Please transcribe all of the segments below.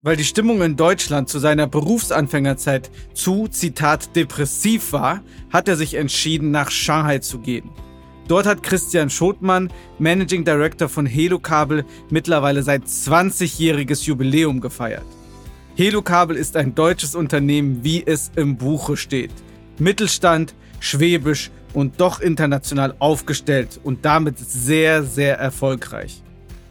Weil die Stimmung in Deutschland zu seiner Berufsanfängerzeit zu, Zitat, depressiv war, hat er sich entschieden, nach Shanghai zu gehen. Dort hat Christian Schotmann, Managing Director von Helokabel, mittlerweile sein 20-jähriges Jubiläum gefeiert. Helokabel ist ein deutsches Unternehmen, wie es im Buche steht. Mittelstand, schwäbisch und doch international aufgestellt und damit sehr, sehr erfolgreich.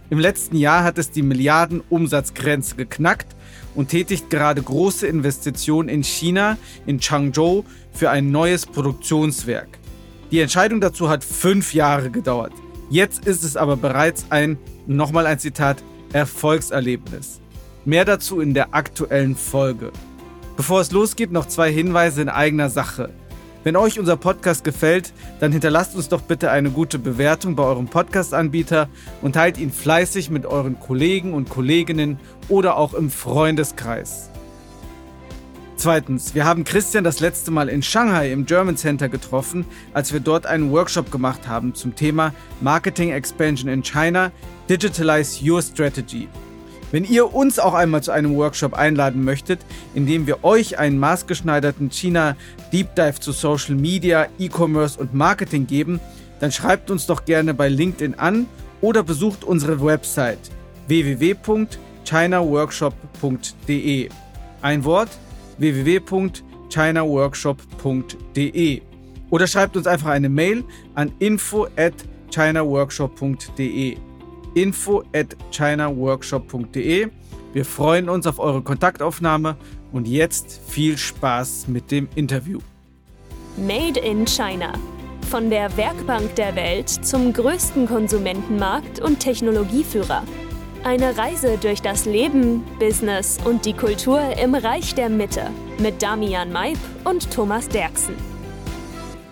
Im letzten Jahr hat es die Milliardenumsatzgrenze geknackt und tätigt gerade große Investitionen in China, in Changzhou, für ein neues Produktionswerk. Die Entscheidung dazu hat fünf Jahre gedauert. Jetzt ist es aber bereits ein, nochmal ein Zitat, Erfolgserlebnis. Mehr dazu in der aktuellen Folge. Bevor es losgeht, noch zwei Hinweise in eigener Sache. Wenn euch unser Podcast gefällt, dann hinterlasst uns doch bitte eine gute Bewertung bei eurem Podcast-Anbieter und teilt ihn fleißig mit euren Kollegen und Kolleginnen oder auch im Freundeskreis. Zweitens, wir haben Christian das letzte Mal in Shanghai im German Center getroffen, als wir dort einen Workshop gemacht haben zum Thema Marketing Expansion in China, Digitalize Your Strategy. Wenn ihr uns auch einmal zu einem Workshop einladen möchtet, in dem wir euch einen maßgeschneiderten China Deep Dive zu Social Media, E-Commerce und Marketing geben, dann schreibt uns doch gerne bei LinkedIn an oder besucht unsere Website www.chinaworkshop.de. Ein Wort www.chinaworkshop.de oder schreibt uns einfach eine Mail an info at chinaworkshop.de info at chinaworkshop.de. Wir freuen uns auf eure Kontaktaufnahme und jetzt viel Spaß mit dem Interview. Made in China. Von der Werkbank der Welt zum größten Konsumentenmarkt und Technologieführer. Eine Reise durch das Leben, Business und die Kultur im Reich der Mitte mit Damian Maib und Thomas Derksen.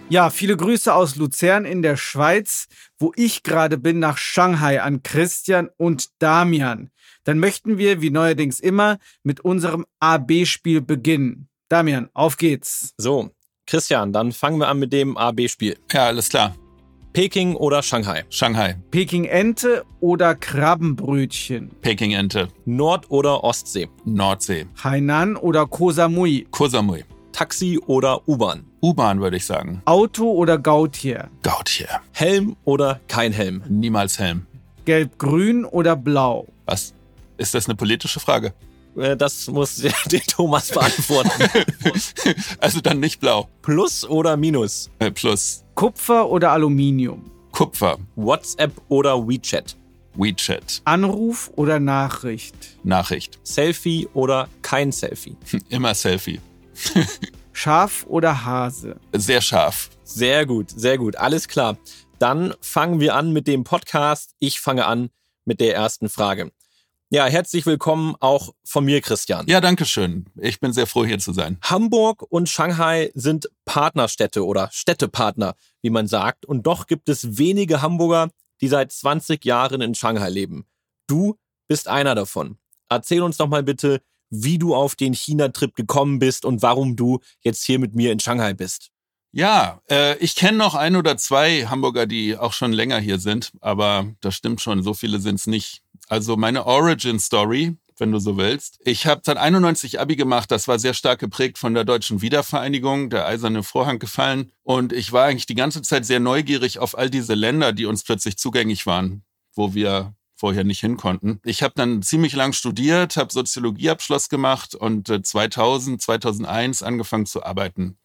Ja, viele Grüße aus Luzern in der Schweiz, wo ich gerade bin, nach Shanghai an Christian und Damian. Dann möchten wir, wie neuerdings immer, mit unserem AB-Spiel beginnen. Damian, auf geht's. So, Christian, dann fangen wir an mit dem AB-Spiel. Ja, alles klar. Peking oder Shanghai? Shanghai. Peking-Ente oder Krabbenbrötchen? Peking-Ente. Nord- oder Ostsee? Nordsee. Hainan oder Koh Samui? Koh Samui. Taxi oder U-Bahn? U-Bahn würde ich sagen. Auto oder Gautier? Gautier. Helm oder kein Helm? Niemals Helm. Gelb-grün oder blau? Was? Ist das eine politische Frage? Äh, Das muss der Thomas beantworten. also dann nicht blau. Plus oder Minus? Äh, plus Kupfer oder Aluminium? Kupfer. WhatsApp oder WeChat? WeChat. Anruf oder Nachricht? Nachricht. Selfie oder kein Selfie? Immer Selfie. Schaf oder Hase? Sehr scharf. Sehr gut, sehr gut, alles klar. Dann fangen wir an mit dem Podcast. Ich fange an mit der ersten Frage. Ja, herzlich willkommen auch von mir, Christian. Ja, danke schön. Ich bin sehr froh, hier zu sein. Hamburg und Shanghai sind Partnerstädte oder Städtepartner, wie man sagt. Und doch gibt es wenige Hamburger, die seit 20 Jahren in Shanghai leben. Du bist einer davon. Erzähl uns doch mal bitte, wie du auf den China-Trip gekommen bist und warum du jetzt hier mit mir in Shanghai bist. Ja, äh, ich kenne noch ein oder zwei Hamburger, die auch schon länger hier sind, aber das stimmt schon, so viele sind es nicht. Also meine Origin Story, wenn du so willst. Ich habe dann 91 Abi gemacht, das war sehr stark geprägt von der deutschen Wiedervereinigung, der eiserne Vorhang gefallen und ich war eigentlich die ganze Zeit sehr neugierig auf all diese Länder, die uns plötzlich zugänglich waren, wo wir vorher nicht hin konnten. Ich habe dann ziemlich lang studiert, habe Soziologieabschluss gemacht und 2000, 2001 angefangen zu arbeiten.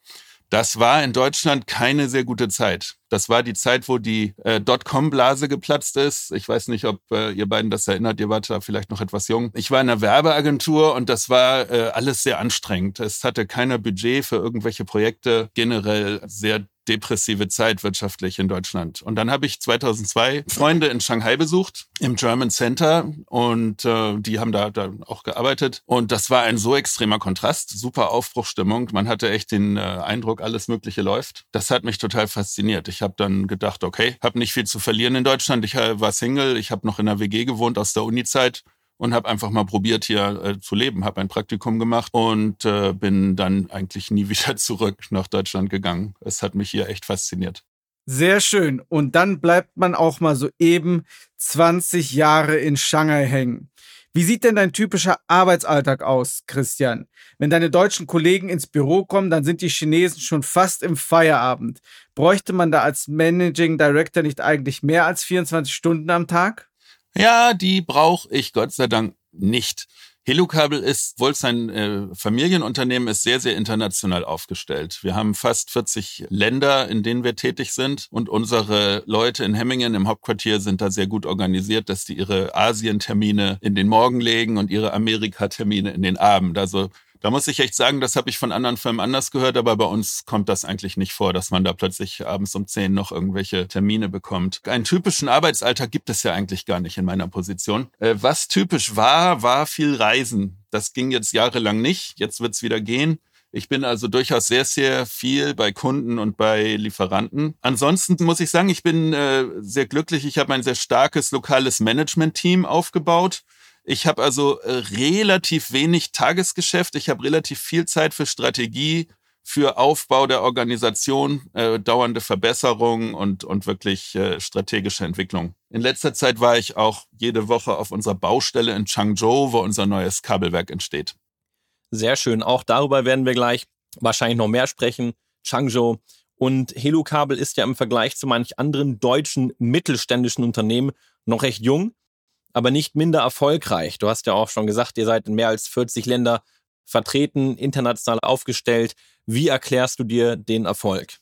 Das war in Deutschland keine sehr gute Zeit. Das war die Zeit, wo die äh, Dotcom-Blase geplatzt ist. Ich weiß nicht, ob äh, ihr beiden das erinnert. Ihr wart da vielleicht noch etwas jung. Ich war in einer Werbeagentur und das war äh, alles sehr anstrengend. Es hatte keiner Budget für irgendwelche Projekte. Generell sehr depressive Zeit wirtschaftlich in Deutschland. Und dann habe ich 2002 Freunde in Shanghai besucht, im German Center. Und äh, die haben da, da auch gearbeitet. Und das war ein so extremer Kontrast, super Aufbruchstimmung. Man hatte echt den äh, Eindruck, alles Mögliche läuft. Das hat mich total fasziniert. Ich habe dann gedacht, okay, habe nicht viel zu verlieren in Deutschland. Ich war Single, ich habe noch in einer WG gewohnt aus der Uni-Zeit und habe einfach mal probiert hier äh, zu leben, habe ein Praktikum gemacht und äh, bin dann eigentlich nie wieder zurück nach Deutschland gegangen. Es hat mich hier echt fasziniert. Sehr schön. Und dann bleibt man auch mal so eben 20 Jahre in Shanghai hängen. Wie sieht denn dein typischer Arbeitsalltag aus, Christian? Wenn deine deutschen Kollegen ins Büro kommen, dann sind die Chinesen schon fast im Feierabend. Bräuchte man da als Managing Director nicht eigentlich mehr als 24 Stunden am Tag? Ja, die brauche ich Gott sei Dank nicht. Helukabel ist, wohl sein äh, Familienunternehmen ist sehr, sehr international aufgestellt. Wir haben fast 40 Länder, in denen wir tätig sind und unsere Leute in Hemmingen im Hauptquartier sind da sehr gut organisiert, dass die ihre Asien-Termine in den Morgen legen und ihre Amerika-Termine in den Abend. Also da muss ich echt sagen, das habe ich von anderen Firmen anders gehört, aber bei uns kommt das eigentlich nicht vor, dass man da plötzlich abends um 10 noch irgendwelche Termine bekommt. Einen typischen Arbeitsalltag gibt es ja eigentlich gar nicht in meiner Position. Äh, was typisch war, war viel Reisen. Das ging jetzt jahrelang nicht. Jetzt wird es wieder gehen. Ich bin also durchaus sehr, sehr viel bei Kunden und bei Lieferanten. Ansonsten muss ich sagen, ich bin äh, sehr glücklich. Ich habe ein sehr starkes lokales Management-Team aufgebaut. Ich habe also äh, relativ wenig Tagesgeschäft. Ich habe relativ viel Zeit für Strategie, für Aufbau der Organisation, äh, dauernde Verbesserungen und, und wirklich äh, strategische Entwicklung. In letzter Zeit war ich auch jede Woche auf unserer Baustelle in Changzhou, wo unser neues Kabelwerk entsteht. Sehr schön. Auch darüber werden wir gleich wahrscheinlich noch mehr sprechen. Changzhou. Und Helu Kabel ist ja im Vergleich zu manch anderen deutschen mittelständischen Unternehmen noch recht jung aber nicht minder erfolgreich. Du hast ja auch schon gesagt, ihr seid in mehr als 40 Länder vertreten, international aufgestellt. Wie erklärst du dir den Erfolg?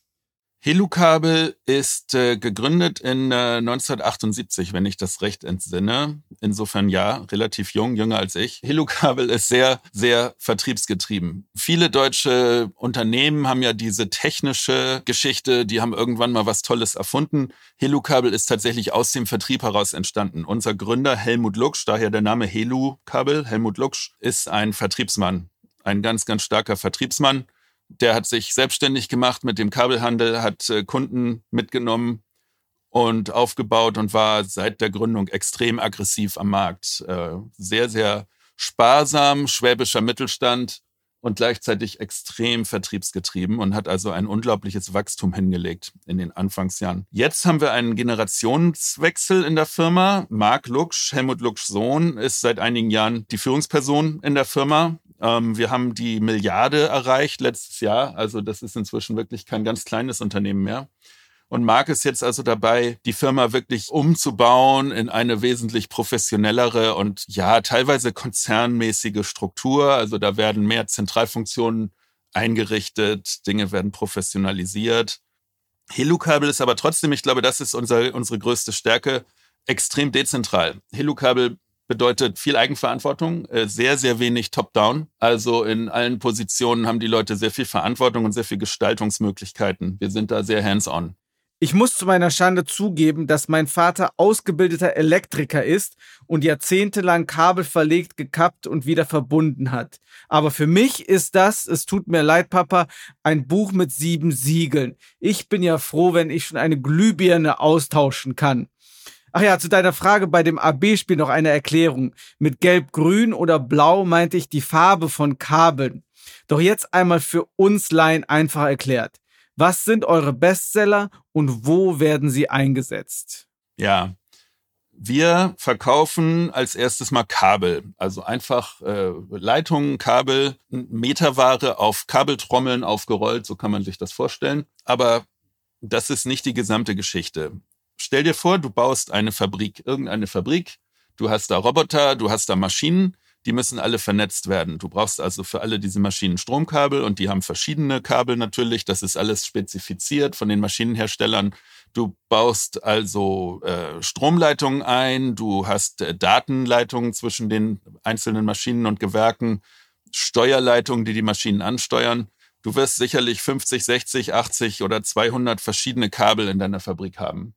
Helukabel ist äh, gegründet in äh, 1978, wenn ich das recht entsinne. Insofern ja, relativ jung, jünger als ich. Helukabel ist sehr, sehr vertriebsgetrieben. Viele deutsche Unternehmen haben ja diese technische Geschichte, die haben irgendwann mal was Tolles erfunden. Helukabel ist tatsächlich aus dem Vertrieb heraus entstanden. Unser Gründer Helmut Luksch, daher der Name Helukabel, Helmut Luksch, ist ein Vertriebsmann. Ein ganz, ganz starker Vertriebsmann der hat sich selbstständig gemacht mit dem Kabelhandel, hat äh, Kunden mitgenommen und aufgebaut und war seit der Gründung extrem aggressiv am Markt. Äh, sehr, sehr sparsam, schwäbischer Mittelstand und gleichzeitig extrem vertriebsgetrieben und hat also ein unglaubliches Wachstum hingelegt in den Anfangsjahren. Jetzt haben wir einen Generationswechsel in der Firma. Marc Luksch, Helmut Luksch Sohn, ist seit einigen Jahren die Führungsperson in der Firma. Ähm, wir haben die Milliarde erreicht letztes Jahr. Also das ist inzwischen wirklich kein ganz kleines Unternehmen mehr. Und Marc ist jetzt also dabei, die Firma wirklich umzubauen in eine wesentlich professionellere und ja, teilweise konzernmäßige Struktur. Also da werden mehr Zentralfunktionen eingerichtet, Dinge werden professionalisiert. Helukabel ist aber trotzdem, ich glaube, das ist unser, unsere größte Stärke, extrem dezentral. Helukabel bedeutet viel Eigenverantwortung, äh, sehr, sehr wenig Top-Down. Also in allen Positionen haben die Leute sehr viel Verantwortung und sehr viel Gestaltungsmöglichkeiten. Wir sind da sehr hands-on. Ich muss zu meiner Schande zugeben, dass mein Vater ausgebildeter Elektriker ist und jahrzehntelang Kabel verlegt, gekappt und wieder verbunden hat. Aber für mich ist das, es tut mir leid, Papa, ein Buch mit sieben Siegeln. Ich bin ja froh, wenn ich schon eine Glühbirne austauschen kann. Ach ja, zu deiner Frage bei dem AB-Spiel noch eine Erklärung. Mit Gelb-Grün oder Blau meinte ich die Farbe von Kabeln. Doch jetzt einmal für uns Laien einfach erklärt. Was sind eure Bestseller und wo werden sie eingesetzt? Ja, wir verkaufen als erstes mal Kabel, also einfach äh, Leitungen, Kabel, Meterware auf Kabeltrommeln aufgerollt, so kann man sich das vorstellen. Aber das ist nicht die gesamte Geschichte stell dir vor, du baust eine Fabrik, irgendeine Fabrik, du hast da Roboter, du hast da Maschinen, die müssen alle vernetzt werden. Du brauchst also für alle diese Maschinen Stromkabel und die haben verschiedene Kabel natürlich. Das ist alles spezifiziert von den Maschinenherstellern. Du baust also äh, Stromleitungen ein, du hast äh, Datenleitungen zwischen den einzelnen Maschinen und Gewerken, Steuerleitungen, die die Maschinen ansteuern. Du wirst sicherlich 50, 60, 80 oder 200 verschiedene Kabel in deiner Fabrik haben.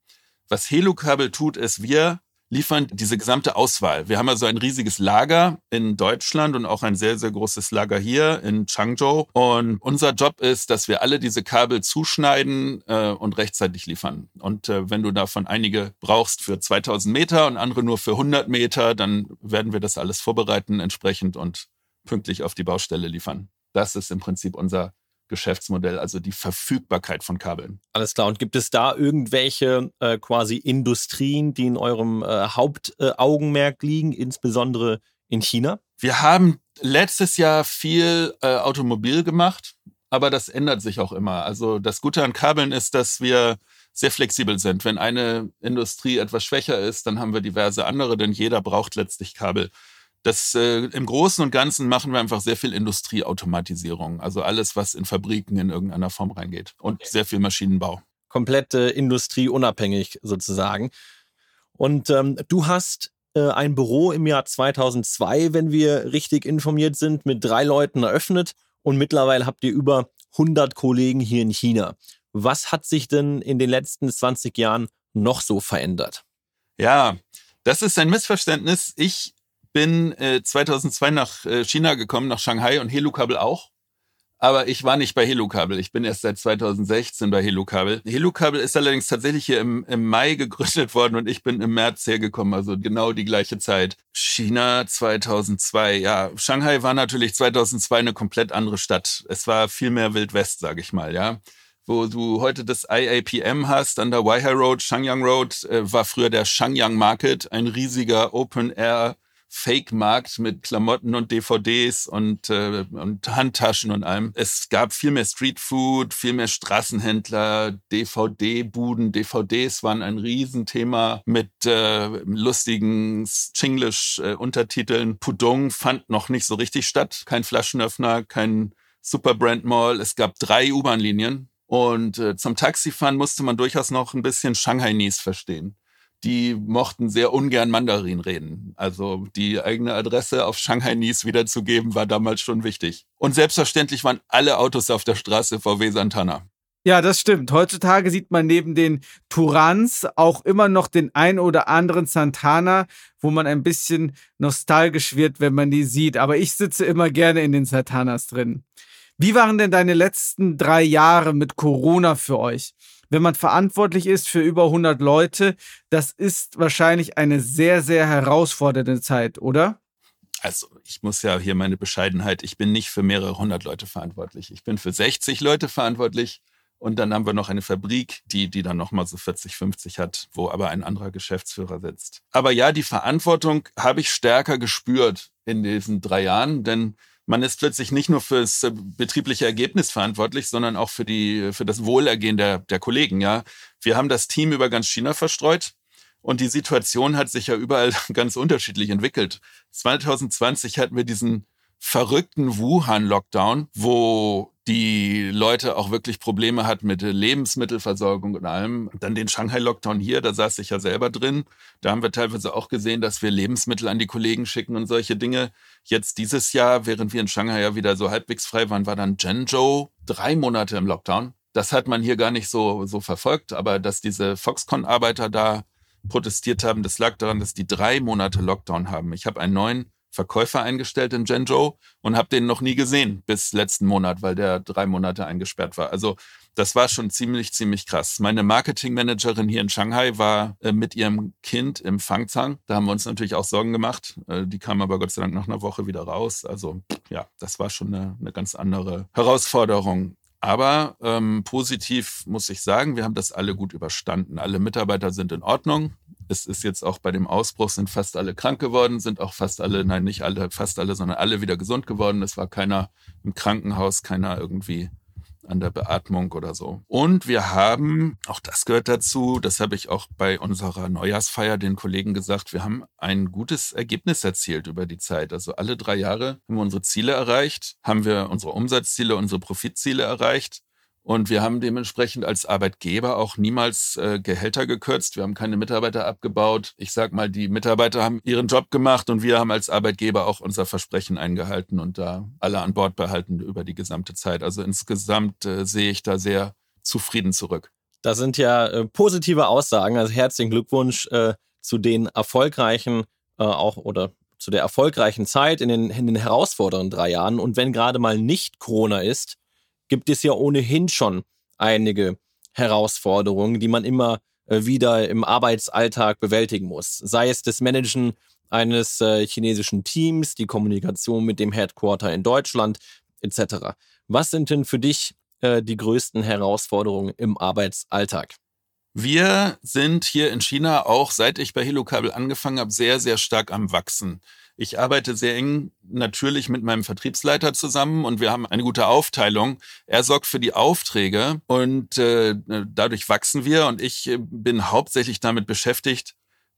Was Helukabel tut, ist, wir liefern diese gesamte Auswahl. Wir haben also ein riesiges Lager in Deutschland und auch ein sehr, sehr großes Lager hier in Changzhou. Und unser Job ist, dass wir alle diese Kabel zuschneiden äh, und rechtzeitig liefern. Und äh, wenn du davon einige brauchst für 2000 Meter und andere nur für 100 Meter, dann werden wir das alles vorbereiten entsprechend und pünktlich auf die Baustelle liefern. Das ist im Prinzip unser Geschäftsmodell, also die Verfügbarkeit von Kabeln. Alles klar. Und gibt es da irgendwelche äh, quasi Industrien, die in eurem äh, Hauptaugenmerk äh, liegen, insbesondere in China? Wir haben letztes Jahr viel äh, Automobil gemacht, aber das ändert sich auch immer. Also das Gute an Kabeln ist, dass wir sehr flexibel sind. Wenn eine Industrie etwas schwächer ist, dann haben wir diverse andere, denn jeder braucht letztlich Kabel. Das äh, im Großen und Ganzen machen wir einfach sehr viel Industrieautomatisierung, also alles, was in Fabriken in irgendeiner Form reingeht und sehr viel Maschinenbau. Komplett äh, industrieunabhängig sozusagen. Und ähm, du hast äh, ein Büro im Jahr 2002, wenn wir richtig informiert sind, mit drei Leuten eröffnet und mittlerweile habt ihr über 100 Kollegen hier in China. Was hat sich denn in den letzten 20 Jahren noch so verändert? Ja, das ist ein Missverständnis. Ich bin äh, 2002 nach äh, China gekommen, nach Shanghai und Helukabel auch. Aber ich war nicht bei Helukabel. Ich bin erst seit 2016 bei Helukabel. Helukabel ist allerdings tatsächlich hier im, im Mai gegründet worden und ich bin im März hergekommen, also genau die gleiche Zeit. China 2002, ja. Shanghai war natürlich 2002 eine komplett andere Stadt. Es war viel mehr Wild West, sage ich mal, ja wo du heute das IAPM hast an der Waihai Road, Shangyang Road, äh, war früher der Shangyang Market, ein riesiger Open-Air Fake-Markt mit Klamotten und DVDs und, äh, und Handtaschen und allem. Es gab viel mehr Streetfood, viel mehr Straßenhändler, DVD-Buden. DVDs waren ein Riesenthema mit äh, lustigen Chinglish-Untertiteln. Pudong fand noch nicht so richtig statt. Kein Flaschenöffner, kein Superbrand Mall. Es gab drei U-Bahn-Linien. Und äh, zum Taxifahren musste man durchaus noch ein bisschen Shanghai-Nies verstehen die mochten sehr ungern Mandarin reden. Also die eigene Adresse auf Shanghai Nies wiederzugeben, war damals schon wichtig. Und selbstverständlich waren alle Autos auf der Straße VW Santana. Ja, das stimmt. Heutzutage sieht man neben den Turans auch immer noch den ein oder anderen Santana, wo man ein bisschen nostalgisch wird, wenn man die sieht. Aber ich sitze immer gerne in den Santanas drin. Wie waren denn deine letzten drei Jahre mit Corona für euch? Wenn man verantwortlich ist für über 100 Leute, das ist wahrscheinlich eine sehr, sehr herausfordernde Zeit, oder? Also ich muss ja hier meine Bescheidenheit, ich bin nicht für mehrere hundert Leute verantwortlich. Ich bin für 60 Leute verantwortlich. Und dann haben wir noch eine Fabrik, die, die dann nochmal so 40, 50 hat, wo aber ein anderer Geschäftsführer sitzt. Aber ja, die Verantwortung habe ich stärker gespürt in diesen drei Jahren, denn man ist plötzlich nicht nur fürs äh, betriebliche Ergebnis verantwortlich, sondern auch für die, für das Wohlergehen der, der Kollegen, ja. Wir haben das Team über ganz China verstreut. Und die Situation hat sich ja überall ganz unterschiedlich entwickelt. 2020 hatten wir diesen verrückten Wuhan-Lockdown, wo die Leute auch wirklich Probleme hatten mit Lebensmittelversorgung und allem. Dann den Shanghai-Lockdown hier, da saß ich ja selber drin. Da haben wir teilweise auch gesehen, dass wir Lebensmittel an die Kollegen schicken und solche Dinge. Jetzt dieses Jahr, während wir in Shanghai ja wieder so halbwegs frei waren, war dann Zhengzhou drei Monate im Lockdown. Das hat man hier gar nicht so, so verfolgt, aber dass diese Foxconn-Arbeiter da protestiert haben, das lag daran, dass die drei Monate Lockdown haben. Ich habe einen neuen Verkäufer eingestellt in Zhengzhou und habe den noch nie gesehen bis letzten Monat, weil der drei Monate eingesperrt war. Also das war schon ziemlich, ziemlich krass. Meine Marketingmanagerin hier in Shanghai war äh, mit ihrem Kind im Fangzang. Da haben wir uns natürlich auch Sorgen gemacht. Äh, die kam aber Gott sei Dank nach einer Woche wieder raus. Also ja, das war schon eine, eine ganz andere Herausforderung. Aber ähm, positiv muss ich sagen, wir haben das alle gut überstanden. Alle Mitarbeiter sind in Ordnung. Es ist jetzt auch bei dem Ausbruch sind fast alle krank geworden, sind auch fast alle, nein, nicht alle, fast alle, sondern alle wieder gesund geworden. Es war keiner im Krankenhaus, keiner irgendwie an der Beatmung oder so. Und wir haben, auch das gehört dazu, das habe ich auch bei unserer Neujahrsfeier den Kollegen gesagt, wir haben ein gutes Ergebnis erzielt über die Zeit. Also alle drei Jahre haben wir unsere Ziele erreicht, haben wir unsere Umsatzziele, unsere Profitziele erreicht und wir haben dementsprechend als Arbeitgeber auch niemals äh, Gehälter gekürzt. Wir haben keine Mitarbeiter abgebaut. Ich sag mal, die Mitarbeiter haben ihren Job gemacht und wir haben als Arbeitgeber auch unser Versprechen eingehalten und da alle an Bord behalten über die gesamte Zeit. Also insgesamt äh, sehe ich da sehr zufrieden zurück. Das sind ja äh, positive Aussagen. Also herzlichen Glückwunsch äh, zu den erfolgreichen äh, auch oder zu der erfolgreichen Zeit in den, in den herausfordernden drei Jahren. Und wenn gerade mal nicht Corona ist, gibt es ja ohnehin schon einige Herausforderungen, die man immer äh, wieder im Arbeitsalltag bewältigen muss. Sei es das Managen eines äh, chinesischen Teams, die Kommunikation mit dem Headquarter in Deutschland etc. Was sind denn für dich äh, die größten Herausforderungen im Arbeitsalltag? Wir sind hier in China auch, seit ich bei Helokabel angefangen habe, sehr, sehr stark am Wachsen. Ich arbeite sehr eng natürlich mit meinem Vertriebsleiter zusammen und wir haben eine gute Aufteilung. Er sorgt für die Aufträge und äh, dadurch wachsen wir und ich äh, bin hauptsächlich damit beschäftigt,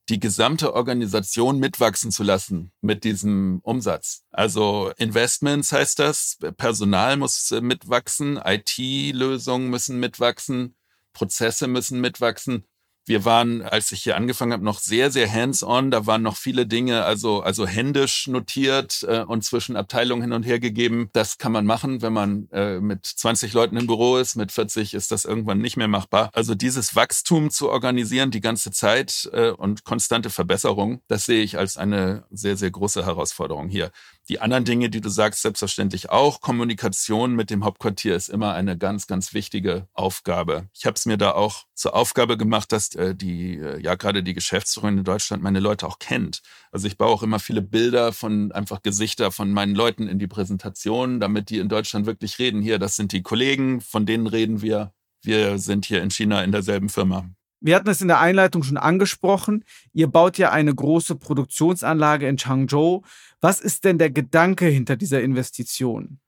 die gesamte Organisation mitwachsen zu lassen mit diesem Umsatz. Also Investments heißt das, Personal muss äh, mitwachsen, IT-Lösungen müssen mitwachsen, Prozesse müssen mitwachsen wir waren, als ich hier angefangen habe, noch sehr, sehr hands-on. Da waren noch viele Dinge, also, also händisch notiert äh, und zwischen Abteilungen hin und her gegeben. Das kann man machen, wenn man äh, mit 20 Leuten im Büro ist. Mit 40 ist das irgendwann nicht mehr machbar. Also dieses Wachstum zu organisieren die ganze Zeit äh, und konstante Verbesserung, das sehe ich als eine sehr, sehr große Herausforderung hier. Die anderen Dinge, die du sagst, selbstverständlich auch. Kommunikation mit dem Hauptquartier ist immer eine ganz, ganz wichtige Aufgabe. Ich habe es mir da auch zur Aufgabe gemacht, dass äh, die, äh, ja gerade die Geschäftsführerin in Deutschland meine Leute auch kennt. Also ich baue auch immer viele Bilder von einfach Gesichter von meinen Leuten in die Präsentation, damit die in Deutschland wirklich reden. Hier, das sind die Kollegen, von denen reden wir. Wir sind hier in China in derselben Firma. Wir hatten es in der Einleitung schon angesprochen. Ihr baut ja eine große Produktionsanlage in Changzhou. Was ist denn der Gedanke hinter dieser Investition?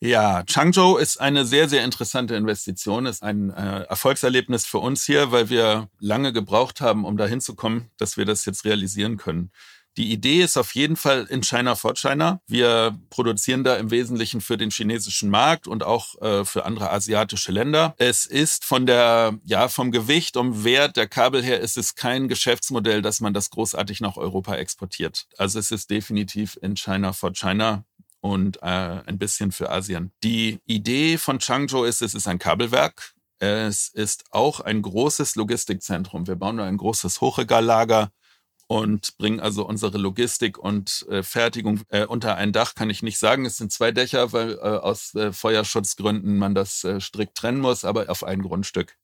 Ja, Changzhou ist eine sehr, sehr interessante Investition, ist ein äh, Erfolgserlebnis für uns hier, weil wir lange gebraucht haben, um dahin zu kommen, dass wir das jetzt realisieren können. Die Idee ist auf jeden Fall in China for China. Wir produzieren da im Wesentlichen für den chinesischen Markt und auch äh, für andere asiatische Länder. Es ist von der, ja, vom Gewicht und Wert der Kabel her ist es kein Geschäftsmodell, dass man das großartig nach Europa exportiert. Also es ist definitiv in China for China und äh, ein bisschen für Asien. Die Idee von Changzhou ist, es ist ein Kabelwerk. Es ist auch ein großes Logistikzentrum. Wir bauen da ein großes Hochregallager und bringen also unsere Logistik und äh, Fertigung äh, unter ein Dach, kann ich nicht sagen. Es sind zwei Dächer, weil äh, aus äh, Feuerschutzgründen man das äh, strikt trennen muss, aber auf ein Grundstück.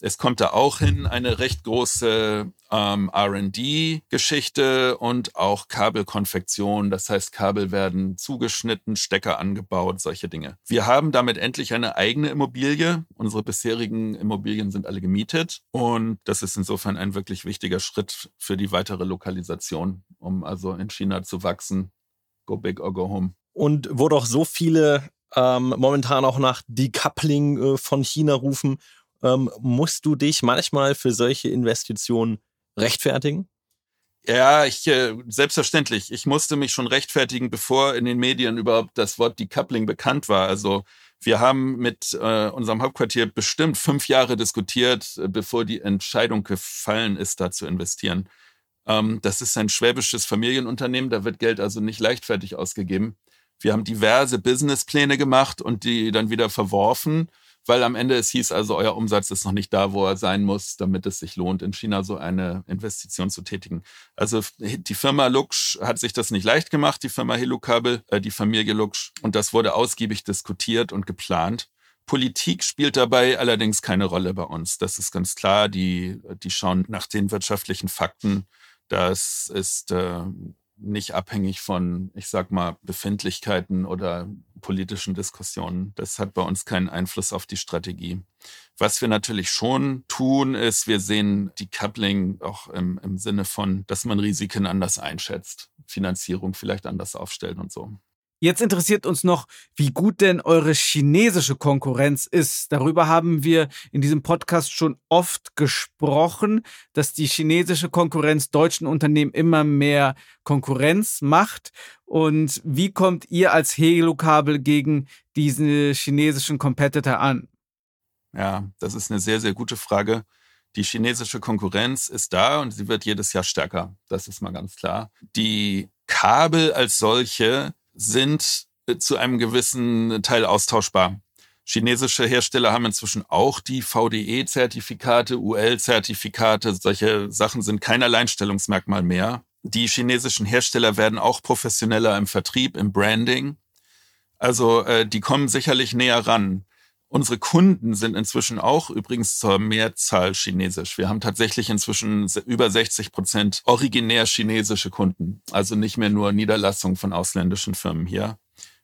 Es kommt da auch hin eine recht große ähm, RD-Geschichte und auch Kabelkonfektion. Das heißt, Kabel werden zugeschnitten, Stecker angebaut, solche Dinge. Wir haben damit endlich eine eigene Immobilie. Unsere bisherigen Immobilien sind alle gemietet und das ist insofern ein wirklich wichtiger Schritt für die weitere Lokalisation, um also in China zu wachsen. Go big or go home. Und wo doch so viele ähm, momentan auch nach Decoupling äh, von China rufen ähm, musst du dich manchmal für solche Investitionen rechtfertigen? Ja, ich äh, selbstverständlich. Ich musste mich schon rechtfertigen, bevor in den Medien überhaupt das Wort Decoupling bekannt war. Also wir haben mit äh, unserem Hauptquartier bestimmt fünf Jahre diskutiert, äh, bevor die Entscheidung gefallen ist, da zu investieren. Ähm, das ist ein schwäbisches Familienunternehmen, da wird Geld also nicht leichtfertig ausgegeben. Wir haben diverse Businesspläne gemacht und die dann wieder verworfen weil am Ende es hieß also, euer Umsatz ist noch nicht da, wo er sein muss, damit es sich lohnt, in China so eine Investition zu tätigen. Also die Firma Lux hat sich das nicht leicht gemacht, die Firma Helukabel, äh, die Familie Lux, und das wurde ausgiebig diskutiert und geplant. Politik spielt dabei allerdings keine Rolle bei uns. Das ist ganz klar. Die, die schauen nach den wirtschaftlichen Fakten. Das ist äh, nicht abhängig von, ich sag mal, Befindlichkeiten oder politischen Diskussionen. Das hat bei uns keinen Einfluss auf die Strategie. Was wir natürlich schon tun, ist, wir sehen die Coupling auch im, im Sinne von, dass man Risiken anders einschätzt, Finanzierung vielleicht anders aufstellt und so. Jetzt interessiert uns noch, wie gut denn eure chinesische Konkurrenz ist. Darüber haben wir in diesem Podcast schon oft gesprochen, dass die chinesische Konkurrenz deutschen Unternehmen immer mehr Konkurrenz macht. Und wie kommt ihr als Helo-Kabel gegen diese chinesischen Competitor an? Ja, das ist eine sehr, sehr gute Frage. Die chinesische Konkurrenz ist da und sie wird jedes Jahr stärker. Das ist mal ganz klar. Die Kabel als solche sind äh, zu einem gewissen Teil austauschbar. Chinesische Hersteller haben inzwischen auch die VDE-Zertifikate, UL-Zertifikate. Solche Sachen sind kein Alleinstellungsmerkmal mehr. Die chinesischen Hersteller werden auch professioneller im Vertrieb, im Branding. Also äh, die kommen sicherlich näher ran. Unsere Kunden sind inzwischen auch übrigens zur Mehrzahl chinesisch. Wir haben tatsächlich inzwischen über 60 Prozent originär chinesische Kunden, also nicht mehr nur Niederlassungen von ausländischen Firmen hier.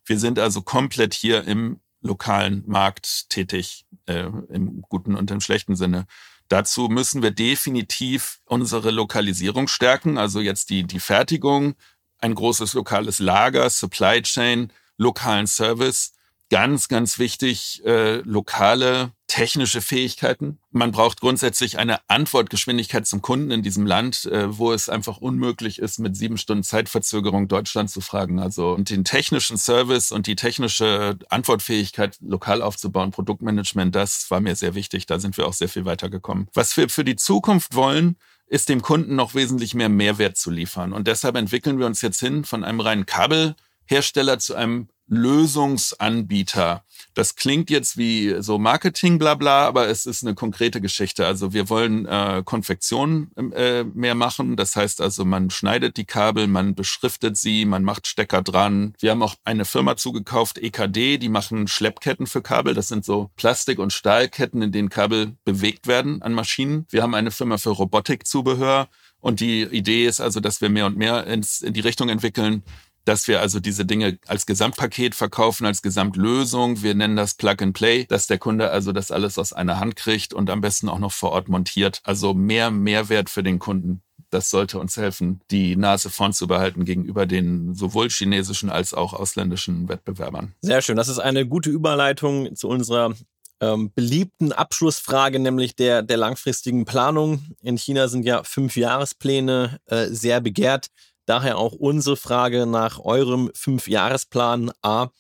Wir sind also komplett hier im lokalen Markt tätig, äh, im guten und im schlechten Sinne. Dazu müssen wir definitiv unsere Lokalisierung stärken, also jetzt die, die Fertigung, ein großes lokales Lager, Supply Chain, lokalen Service. Ganz, ganz wichtig, äh, lokale technische Fähigkeiten. Man braucht grundsätzlich eine Antwortgeschwindigkeit zum Kunden in diesem Land, äh, wo es einfach unmöglich ist, mit sieben Stunden Zeitverzögerung Deutschland zu fragen. Also und den technischen Service und die technische Antwortfähigkeit lokal aufzubauen, Produktmanagement, das war mir sehr wichtig. Da sind wir auch sehr viel weitergekommen. Was wir für die Zukunft wollen, ist dem Kunden noch wesentlich mehr Mehrwert zu liefern. Und deshalb entwickeln wir uns jetzt hin von einem reinen Kabelhersteller zu einem Lösungsanbieter. Das klingt jetzt wie so Marketing, bla bla, aber es ist eine konkrete Geschichte. Also wir wollen äh, Konfektion äh, mehr machen. Das heißt also, man schneidet die Kabel, man beschriftet sie, man macht Stecker dran. Wir haben auch eine Firma zugekauft, EKD, die machen Schleppketten für Kabel. Das sind so Plastik- und Stahlketten, in denen Kabel bewegt werden an Maschinen. Wir haben eine Firma für Robotikzubehör. Und die Idee ist also, dass wir mehr und mehr ins, in die Richtung entwickeln, dass wir also diese Dinge als Gesamtpaket verkaufen, als Gesamtlösung. Wir nennen das Plug and Play, dass der Kunde also das alles aus einer Hand kriegt und am besten auch noch vor Ort montiert. Also mehr Mehrwert für den Kunden. Das sollte uns helfen, die Nase vorn zu behalten gegenüber den sowohl chinesischen als auch ausländischen Wettbewerbern. Sehr schön. Das ist eine gute Überleitung zu unserer ähm, beliebten Abschlussfrage, nämlich der, der langfristigen Planung. In China sind ja fünf Jahrespläne äh, sehr begehrt. Daher auch unsere Frage nach eurem Fünfjahresplan A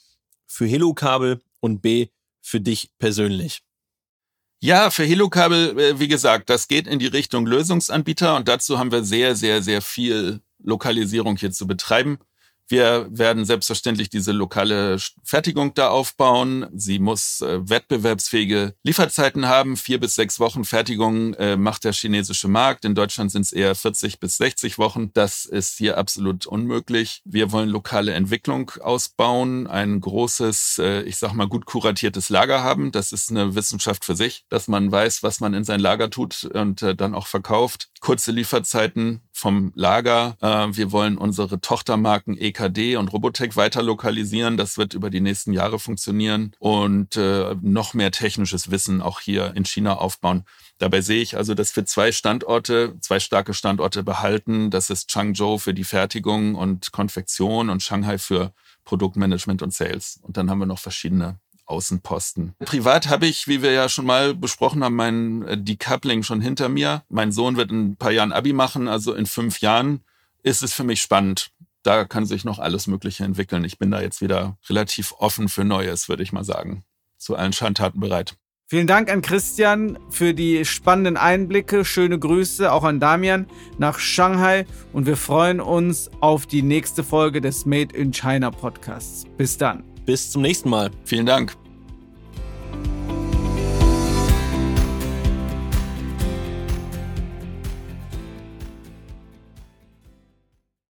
für Hello-Kabel und B für dich persönlich. Ja, für Hello-Kabel, äh, wie gesagt, das geht in die Richtung Lösungsanbieter und dazu haben wir sehr, sehr, sehr viel Lokalisierung hier zu betreiben. Wir werden selbstverständlich diese lokale Fertigung da aufbauen. Sie muss äh, wettbewerbsfähige Lieferzeiten haben. Vier bis sechs Wochen Fertigung äh, macht der chinesische Markt. In Deutschland sind es eher 40 bis 60 Wochen. Das ist hier absolut unmöglich. Wir wollen lokale Entwicklung ausbauen, ein großes, äh, ich sag mal, gut kuratiertes Lager haben. Das ist eine Wissenschaft für sich, dass man weiß, was man in sein Lager tut und äh, dann auch verkauft. Kurze Lieferzeiten, vom Lager. Äh, wir wollen unsere Tochtermarken EKD und Robotech weiter lokalisieren. Das wird über die nächsten Jahre funktionieren und äh, noch mehr technisches Wissen auch hier in China aufbauen. Dabei sehe ich also, dass wir zwei Standorte, zwei starke Standorte behalten. Das ist Changzhou für die Fertigung und Konfektion und Shanghai für Produktmanagement und Sales. Und dann haben wir noch verschiedene Außenposten. Privat habe ich, wie wir ja schon mal besprochen haben, mein äh, Decoupling schon hinter mir. Mein Sohn wird in ein paar Jahren Abi machen, also in fünf Jahren ist es für mich spannend. Da kann sich noch alles Mögliche entwickeln. Ich bin da jetzt wieder relativ offen für Neues, würde ich mal sagen. Zu allen Schandtaten bereit. Vielen Dank an Christian für die spannenden Einblicke. Schöne Grüße auch an Damian nach Shanghai und wir freuen uns auf die nächste Folge des Made in China Podcasts. Bis dann. Bis zum nächsten Mal. Vielen Dank.